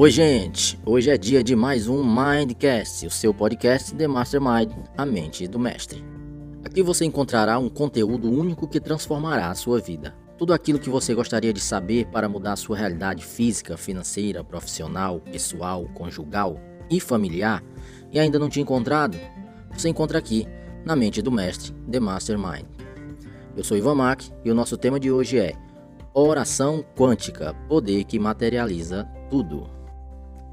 Oi, gente! Hoje é dia de mais um Mindcast, o seu podcast The Mastermind, a mente do mestre. Aqui você encontrará um conteúdo único que transformará a sua vida. Tudo aquilo que você gostaria de saber para mudar a sua realidade física, financeira, profissional, pessoal, conjugal e familiar e ainda não tinha encontrado, você encontra aqui, na mente do mestre, The Mastermind. Eu sou Ivan Mack e o nosso tema de hoje é Oração Quântica, poder que materializa tudo.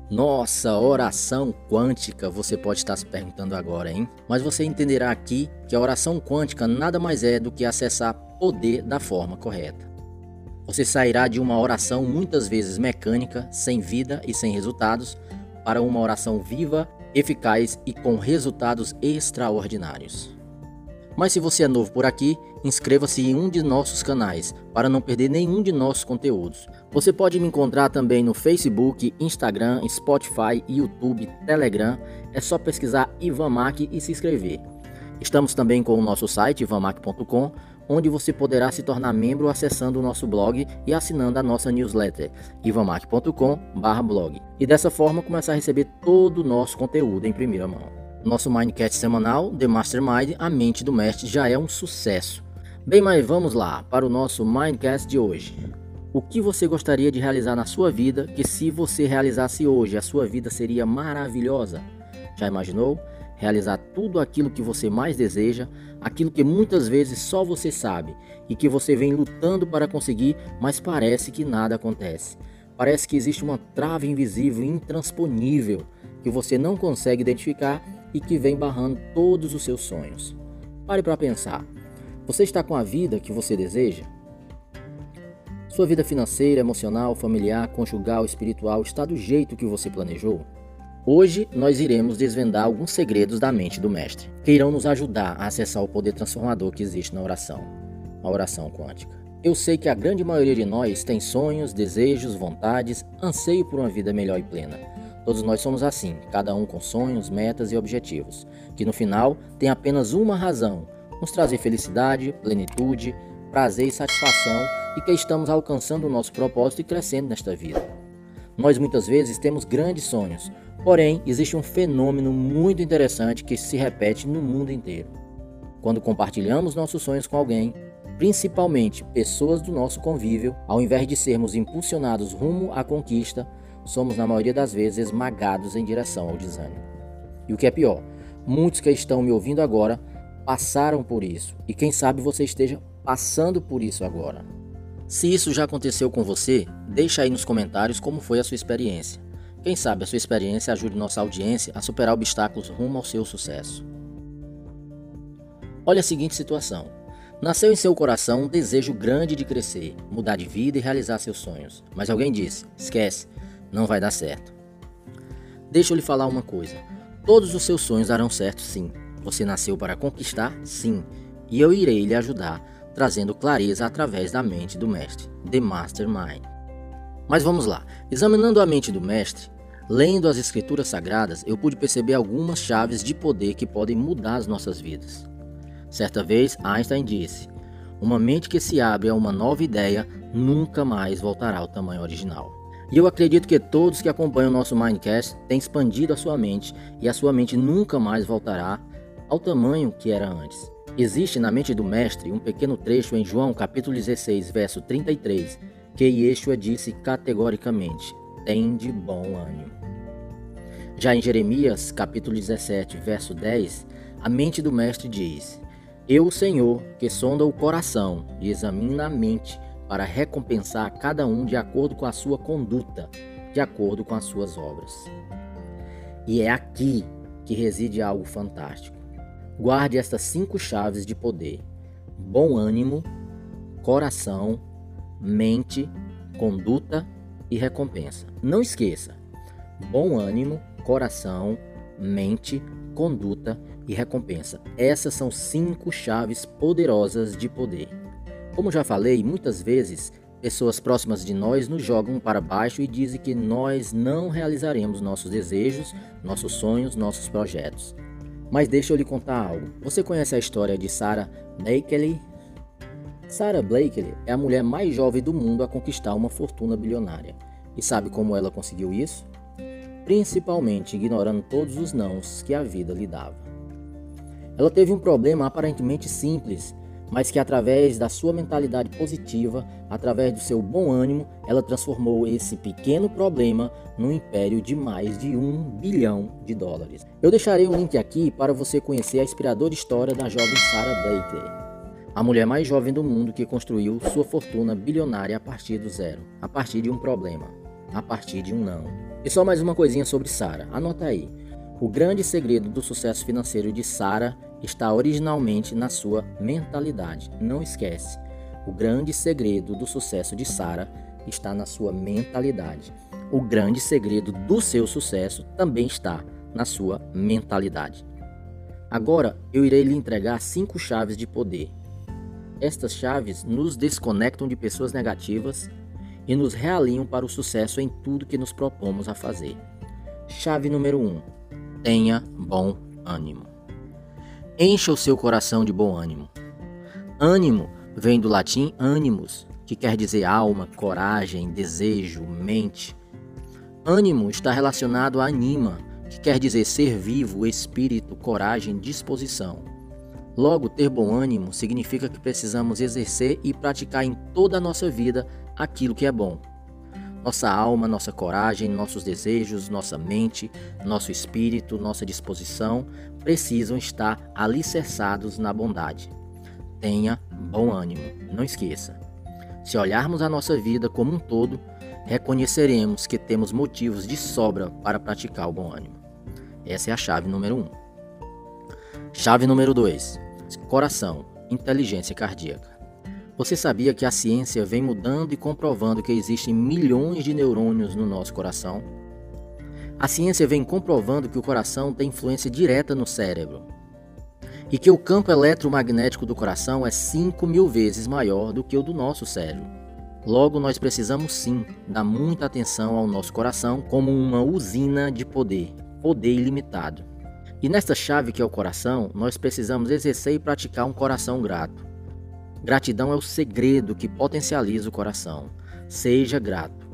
Nossa, oração quântica, você pode estar se perguntando agora, hein? Mas você entenderá aqui que a oração quântica nada mais é do que acessar poder da forma correta. Você sairá de uma oração muitas vezes mecânica, sem vida e sem resultados, para uma oração viva, eficaz e com resultados extraordinários. Mas se você é novo por aqui, inscreva-se em um de nossos canais para não perder nenhum de nossos conteúdos. Você pode me encontrar também no Facebook, Instagram, Spotify, YouTube, Telegram. É só pesquisar Ivan Mac e se inscrever. Estamos também com o nosso site ivanmac.com, onde você poderá se tornar membro acessando o nosso blog e assinando a nossa newsletter ivanmac.com/blog. E dessa forma começar a receber todo o nosso conteúdo em primeira mão. Nosso Mindcast semanal, The Mastermind, a mente do mestre, já é um sucesso. Bem, mas vamos lá para o nosso Mindcast de hoje. O que você gostaria de realizar na sua vida que se você realizasse hoje, a sua vida seria maravilhosa? Já imaginou? Realizar tudo aquilo que você mais deseja, aquilo que muitas vezes só você sabe e que você vem lutando para conseguir, mas parece que nada acontece. Parece que existe uma trava invisível, intransponível, que você não consegue identificar e que vem barrando todos os seus sonhos. Pare para pensar. Você está com a vida que você deseja? Sua vida financeira, emocional, familiar, conjugal, espiritual está do jeito que você planejou? Hoje nós iremos desvendar alguns segredos da mente do mestre, que irão nos ajudar a acessar o poder transformador que existe na oração, a oração quântica. Eu sei que a grande maioria de nós tem sonhos, desejos, vontades, anseio por uma vida melhor e plena. Todos nós somos assim, cada um com sonhos, metas e objetivos, que no final tem apenas uma razão: nos trazer felicidade, plenitude, prazer e satisfação e que estamos alcançando o nosso propósito e crescendo nesta vida. Nós muitas vezes temos grandes sonhos, porém existe um fenômeno muito interessante que se repete no mundo inteiro. Quando compartilhamos nossos sonhos com alguém, principalmente pessoas do nosso convívio, ao invés de sermos impulsionados rumo à conquista, somos na maioria das vezes esmagados em direção ao desânimo. E o que é pior, muitos que estão me ouvindo agora passaram por isso, e quem sabe você esteja passando por isso agora. Se isso já aconteceu com você, deixa aí nos comentários como foi a sua experiência. Quem sabe a sua experiência ajude nossa audiência a superar obstáculos rumo ao seu sucesso. Olha a seguinte situação. Nasceu em seu coração um desejo grande de crescer, mudar de vida e realizar seus sonhos. Mas alguém disse: esquece, não vai dar certo. Deixa eu lhe falar uma coisa: todos os seus sonhos darão certo, sim. Você nasceu para conquistar, sim. E eu irei lhe ajudar, trazendo clareza através da mente do mestre, The Mastermind. Mas vamos lá. Examinando a mente do mestre, lendo as escrituras sagradas, eu pude perceber algumas chaves de poder que podem mudar as nossas vidas. Certa vez, Einstein disse: Uma mente que se abre a uma nova ideia nunca mais voltará ao tamanho original. E eu acredito que todos que acompanham o nosso Mindcast têm expandido a sua mente e a sua mente nunca mais voltará ao tamanho que era antes. Existe na mente do mestre um pequeno trecho em João capítulo 16, verso 33, que Yeshua disse categoricamente: "Tem de bom ânimo". Já em Jeremias capítulo 17, verso 10, a mente do mestre diz: Eu, Senhor, que sonda o coração e examina a mente, para recompensar cada um de acordo com a sua conduta, de acordo com as suas obras. E é aqui que reside algo fantástico. Guarde estas cinco chaves de poder: bom ânimo, coração, mente, conduta e recompensa. Não esqueça: bom ânimo, coração, mente, conduta e recompensa. Essas são cinco chaves poderosas de poder. Como já falei, muitas vezes pessoas próximas de nós nos jogam para baixo e dizem que nós não realizaremos nossos desejos, nossos sonhos, nossos projetos. Mas deixa eu lhe contar algo. Você conhece a história de Sarah Blakely? Sarah Blakely é a mulher mais jovem do mundo a conquistar uma fortuna bilionária. E sabe como ela conseguiu isso? Principalmente ignorando todos os nãos que a vida lhe dava. Ela teve um problema aparentemente simples, mas que através da sua mentalidade positiva, através do seu bom ânimo, ela transformou esse pequeno problema num império de mais de um bilhão de dólares. Eu deixarei um link aqui para você conhecer a inspiradora história da jovem Sarah Blakely, a mulher mais jovem do mundo que construiu sua fortuna bilionária a partir do zero, a partir de um problema, a partir de um não. E só mais uma coisinha sobre Sarah, anota aí. O grande segredo do sucesso financeiro de Sarah está originalmente na sua mentalidade. Não esquece. O grande segredo do sucesso de Sarah está na sua mentalidade. O grande segredo do seu sucesso também está na sua mentalidade. Agora eu irei lhe entregar cinco chaves de poder. Estas chaves nos desconectam de pessoas negativas e nos realinham para o sucesso em tudo que nos propomos a fazer. Chave número 1: um, tenha bom ânimo. Encha o seu coração de bom ânimo. Ânimo vem do latim animus, que quer dizer alma, coragem, desejo, mente. Ânimo está relacionado a anima, que quer dizer ser vivo, espírito, coragem, disposição. Logo, ter bom ânimo significa que precisamos exercer e praticar em toda a nossa vida aquilo que é bom. Nossa alma, nossa coragem, nossos desejos, nossa mente, nosso espírito, nossa disposição precisam estar alicerçados na bondade. Tenha bom ânimo, não esqueça. Se olharmos a nossa vida como um todo, reconheceremos que temos motivos de sobra para praticar o bom ânimo. Essa é a chave número 1. Um. Chave número 2: Coração, inteligência cardíaca. Você sabia que a ciência vem mudando e comprovando que existem milhões de neurônios no nosso coração? A ciência vem comprovando que o coração tem influência direta no cérebro e que o campo eletromagnético do coração é 5 mil vezes maior do que o do nosso cérebro. Logo, nós precisamos sim dar muita atenção ao nosso coração como uma usina de poder, poder ilimitado. E nesta chave que é o coração, nós precisamos exercer e praticar um coração grato. Gratidão é o segredo que potencializa o coração. Seja grato.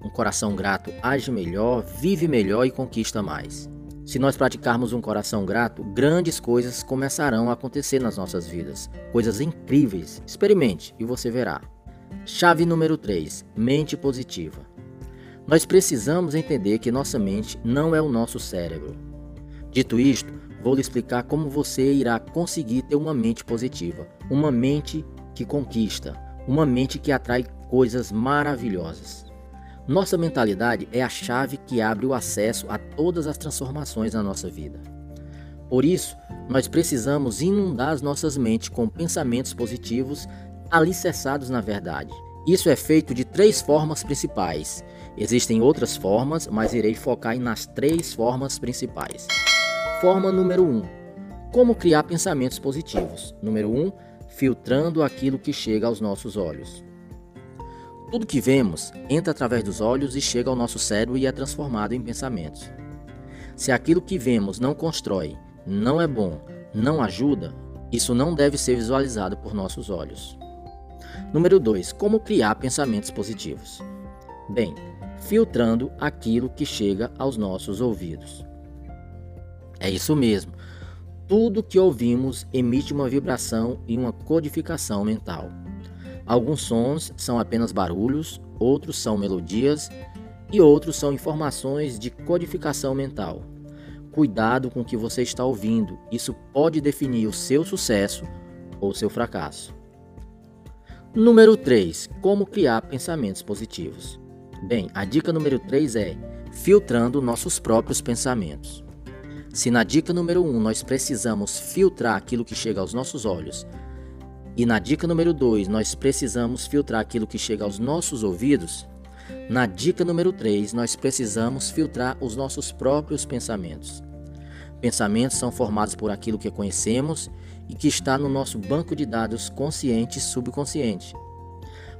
Um coração grato age melhor, vive melhor e conquista mais. Se nós praticarmos um coração grato, grandes coisas começarão a acontecer nas nossas vidas. Coisas incríveis. Experimente e você verá. Chave número 3: Mente positiva. Nós precisamos entender que nossa mente não é o nosso cérebro. Dito isto, vou lhe explicar como você irá conseguir ter uma mente positiva, uma mente que conquista, uma mente que atrai coisas maravilhosas. Nossa mentalidade é a chave que abre o acesso a todas as transformações na nossa vida. Por isso, nós precisamos inundar as nossas mentes com pensamentos positivos alicerçados na verdade. Isso é feito de três formas principais. Existem outras formas, mas irei focar nas três formas principais. Forma número 1: um, Como criar pensamentos positivos. Número 1: um, filtrando aquilo que chega aos nossos olhos. Tudo que vemos entra através dos olhos e chega ao nosso cérebro e é transformado em pensamentos. Se aquilo que vemos não constrói, não é bom, não ajuda, isso não deve ser visualizado por nossos olhos. Número 2. Como criar pensamentos positivos? Bem, filtrando aquilo que chega aos nossos ouvidos. É isso mesmo. Tudo que ouvimos emite uma vibração e uma codificação mental. Alguns sons são apenas barulhos, outros são melodias e outros são informações de codificação mental. Cuidado com o que você está ouvindo, isso pode definir o seu sucesso ou seu fracasso. Número 3. Como criar pensamentos positivos. Bem, a dica número 3 é filtrando nossos próprios pensamentos. Se na dica número 1 um, nós precisamos filtrar aquilo que chega aos nossos olhos, e na dica número 2 nós precisamos filtrar aquilo que chega aos nossos ouvidos, na dica número 3 nós precisamos filtrar os nossos próprios pensamentos. Pensamentos são formados por aquilo que conhecemos e que está no nosso banco de dados consciente e subconsciente.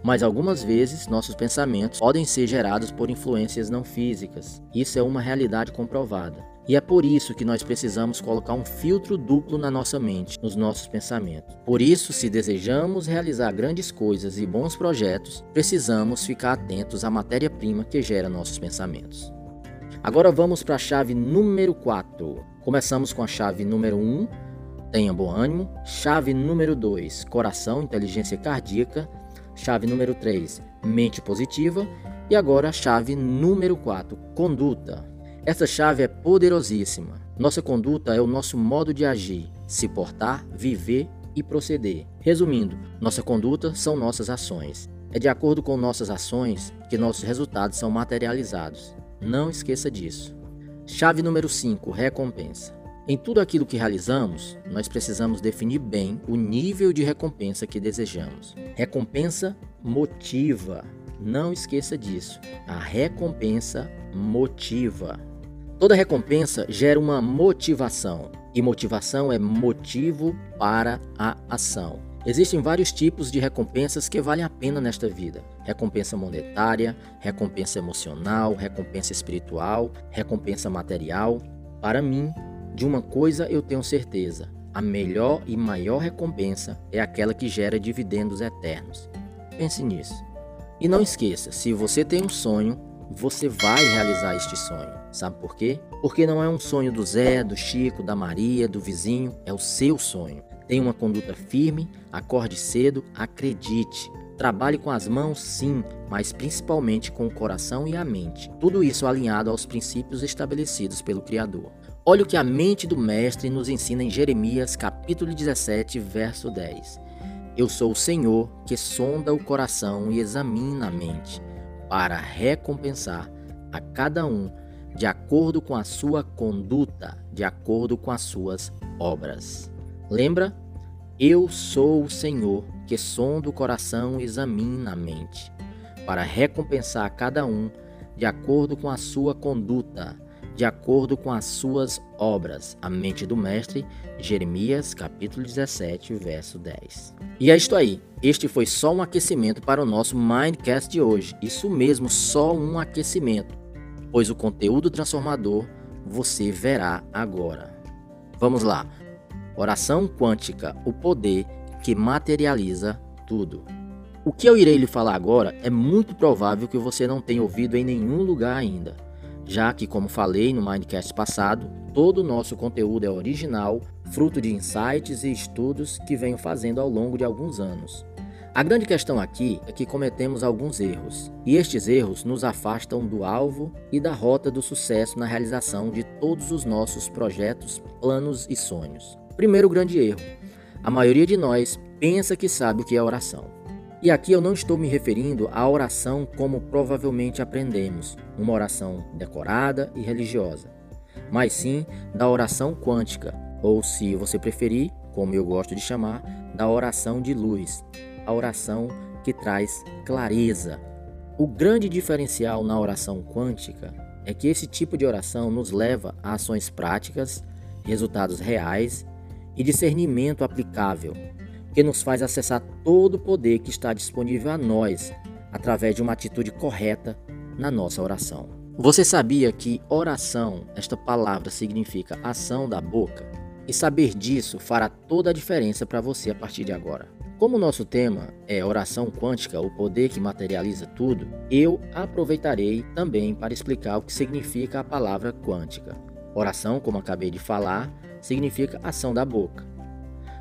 Mas algumas vezes nossos pensamentos podem ser gerados por influências não físicas. Isso é uma realidade comprovada. E é por isso que nós precisamos colocar um filtro duplo na nossa mente, nos nossos pensamentos. Por isso, se desejamos realizar grandes coisas e bons projetos, precisamos ficar atentos à matéria-prima que gera nossos pensamentos. Agora vamos para a chave número 4. Começamos com a chave número 1, tenha bom ânimo. Chave número 2, coração, inteligência cardíaca. Chave número 3, mente positiva. E agora a chave número 4, conduta. Essa chave é poderosíssima. Nossa conduta é o nosso modo de agir, se portar, viver e proceder. Resumindo, nossa conduta são nossas ações. É de acordo com nossas ações que nossos resultados são materializados. Não esqueça disso. Chave número 5: recompensa. Em tudo aquilo que realizamos, nós precisamos definir bem o nível de recompensa que desejamos. Recompensa motiva. Não esqueça disso. A recompensa motiva. Toda recompensa gera uma motivação, e motivação é motivo para a ação. Existem vários tipos de recompensas que valem a pena nesta vida: recompensa monetária, recompensa emocional, recompensa espiritual, recompensa material. Para mim, de uma coisa eu tenho certeza: a melhor e maior recompensa é aquela que gera dividendos eternos. Pense nisso. E não esqueça: se você tem um sonho, você vai realizar este sonho. Sabe por quê? Porque não é um sonho do Zé, do Chico, da Maria, do vizinho, é o seu sonho. Tenha uma conduta firme, acorde cedo, acredite. Trabalhe com as mãos, sim, mas principalmente com o coração e a mente. Tudo isso alinhado aos princípios estabelecidos pelo Criador. Olha o que a mente do Mestre nos ensina em Jeremias, capítulo 17, verso 10. Eu sou o Senhor que sonda o coração e examina a mente para recompensar a cada um de acordo com a sua conduta, de acordo com as suas obras. Lembra? Eu sou o Senhor que sonda o coração e examina a mente, para recompensar a cada um de acordo com a sua conduta, de acordo com as suas obras. A mente do mestre, Jeremias, capítulo 17, verso 10. E é isto aí. Este foi só um aquecimento para o nosso Mindcast de hoje. Isso mesmo, só um aquecimento, pois o conteúdo transformador você verá agora. Vamos lá. Oração quântica, o poder que materializa tudo. O que eu irei lhe falar agora é muito provável que você não tenha ouvido em nenhum lugar ainda já que, como falei no Mindcast passado, todo o nosso conteúdo é original, fruto de insights e estudos que venho fazendo ao longo de alguns anos. A grande questão aqui é que cometemos alguns erros, e estes erros nos afastam do alvo e da rota do sucesso na realização de todos os nossos projetos, planos e sonhos. Primeiro grande erro: a maioria de nós pensa que sabe o que é oração. E aqui eu não estou me referindo à oração como provavelmente aprendemos, uma oração decorada e religiosa, mas sim da oração quântica, ou se você preferir, como eu gosto de chamar, da oração de luz, a oração que traz clareza. O grande diferencial na oração quântica é que esse tipo de oração nos leva a ações práticas, resultados reais e discernimento aplicável que nos faz acessar todo o poder que está disponível a nós através de uma atitude correta na nossa oração. Você sabia que oração, esta palavra significa ação da boca? E saber disso fará toda a diferença para você a partir de agora. Como nosso tema é oração quântica, o poder que materializa tudo, eu aproveitarei também para explicar o que significa a palavra quântica. Oração, como acabei de falar, significa ação da boca.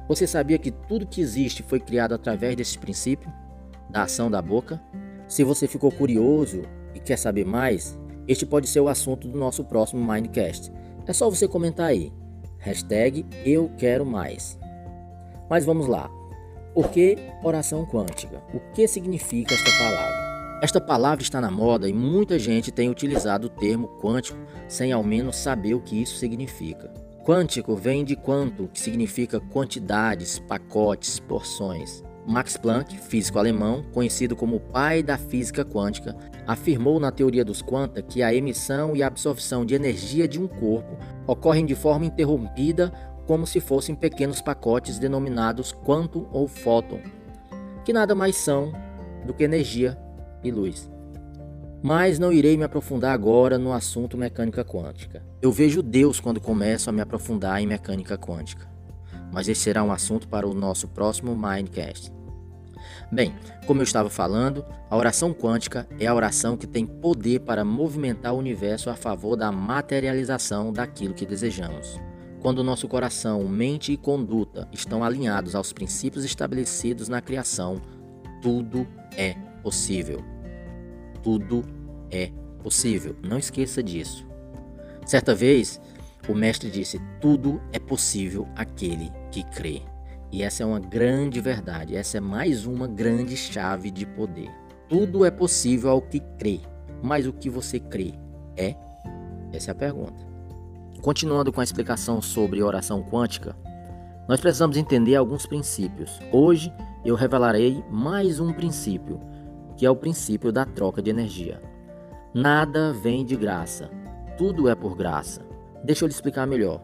Você sabia que tudo que existe foi criado através desse princípio, da ação da boca? Se você ficou curioso e quer saber mais, este pode ser o assunto do nosso próximo Mindcast. É só você comentar aí. Hashtag eu quero mais. Mas vamos lá. Por que oração quântica? O que significa esta palavra? Esta palavra está na moda e muita gente tem utilizado o termo quântico sem ao menos saber o que isso significa. Quântico vem de quanto, que significa quantidades, pacotes, porções. Max Planck, físico alemão, conhecido como o pai da física quântica, afirmou na teoria dos quanta que a emissão e a absorção de energia de um corpo ocorrem de forma interrompida, como se fossem pequenos pacotes denominados quantum ou fóton, que nada mais são do que energia e luz. Mas não irei me aprofundar agora no assunto mecânica quântica. Eu vejo Deus quando começo a me aprofundar em mecânica quântica. Mas esse será um assunto para o nosso próximo Mindcast. Bem, como eu estava falando, a oração quântica é a oração que tem poder para movimentar o universo a favor da materialização daquilo que desejamos. Quando nosso coração, mente e conduta estão alinhados aos princípios estabelecidos na criação, tudo é possível. Tudo é possível. Não esqueça disso. Certa vez, o mestre disse: Tudo é possível aquele que crê. E essa é uma grande verdade, essa é mais uma grande chave de poder. Tudo é possível ao que crê, mas o que você crê é? Essa é a pergunta. Continuando com a explicação sobre oração quântica, nós precisamos entender alguns princípios. Hoje eu revelarei mais um princípio, que é o princípio da troca de energia. Nada vem de graça, tudo é por graça. Deixa eu lhe explicar melhor.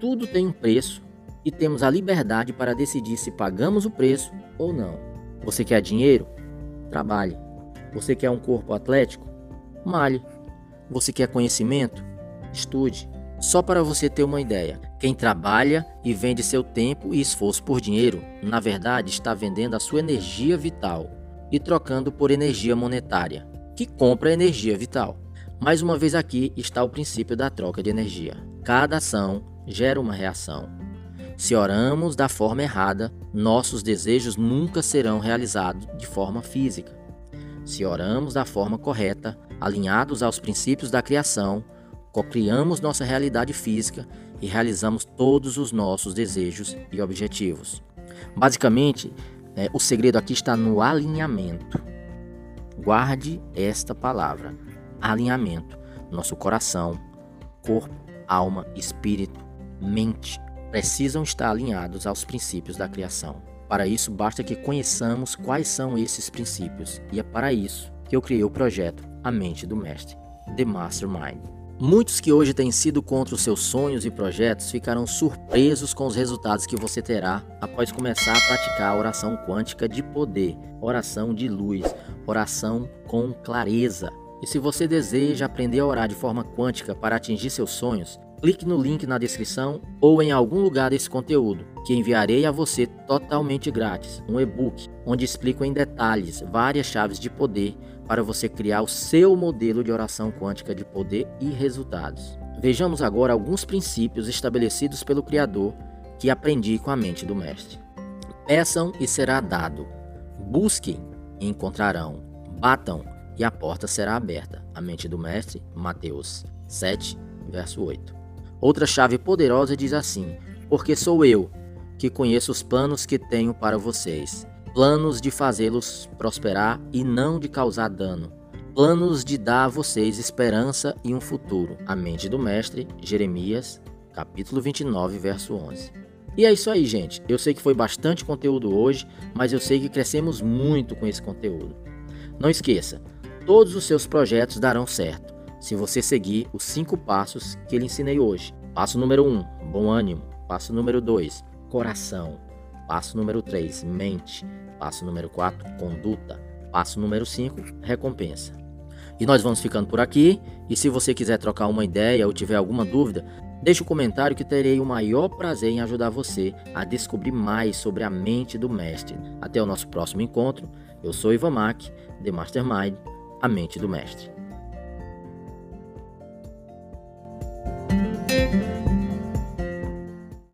Tudo tem um preço e temos a liberdade para decidir se pagamos o preço ou não. Você quer dinheiro? Trabalhe. Você quer um corpo atlético? Malhe. Você quer conhecimento? Estude. Só para você ter uma ideia, quem trabalha e vende seu tempo e esforço por dinheiro, na verdade está vendendo a sua energia vital e trocando por energia monetária, que compra energia vital. Mais uma vez aqui está o princípio da troca de energia. Cada ação gera uma reação. Se oramos da forma errada, nossos desejos nunca serão realizados de forma física. Se oramos da forma correta, alinhados aos princípios da criação, cocriamos nossa realidade física e realizamos todos os nossos desejos e objetivos. Basicamente, é, o segredo aqui está no alinhamento. Guarde esta palavra: alinhamento. Nosso coração, corpo, alma, espírito, mente precisam estar alinhados aos princípios da criação. Para isso, basta que conheçamos quais são esses princípios, e é para isso que eu criei o projeto A Mente do Mestre, The Mastermind. Muitos que hoje têm sido contra os seus sonhos e projetos ficarão surpresos com os resultados que você terá após começar a praticar a oração quântica de poder, oração de luz, oração com clareza. E se você deseja aprender a orar de forma quântica para atingir seus sonhos, clique no link na descrição ou em algum lugar desse conteúdo, que enviarei a você totalmente grátis, um e-book onde explico em detalhes várias chaves de poder para você criar o seu modelo de oração quântica de poder e resultados. Vejamos agora alguns princípios estabelecidos pelo Criador que aprendi com a mente do Mestre. Peçam e será dado. Busquem e encontrarão. Batam e a porta será aberta. A mente do Mestre, Mateus 7, verso 8. Outra chave poderosa diz assim: Porque sou eu que conheço os planos que tenho para vocês, planos de fazê-los prosperar e não de causar dano, planos de dar a vocês esperança e um futuro. A mente do mestre, Jeremias, capítulo 29, verso 11. E é isso aí, gente. Eu sei que foi bastante conteúdo hoje, mas eu sei que crescemos muito com esse conteúdo. Não esqueça, todos os seus projetos darão certo se você seguir os cinco passos que ele ensinei hoje. Passo número 1, um, bom ânimo. Passo número 2, coração. Passo número 3, mente. Passo número 4, conduta. Passo número 5, recompensa. E nós vamos ficando por aqui. E se você quiser trocar uma ideia ou tiver alguma dúvida, deixe um comentário que terei o maior prazer em ajudar você a descobrir mais sobre a mente do mestre. Até o nosso próximo encontro. Eu sou Ivan Mack, The Mastermind, a mente do mestre.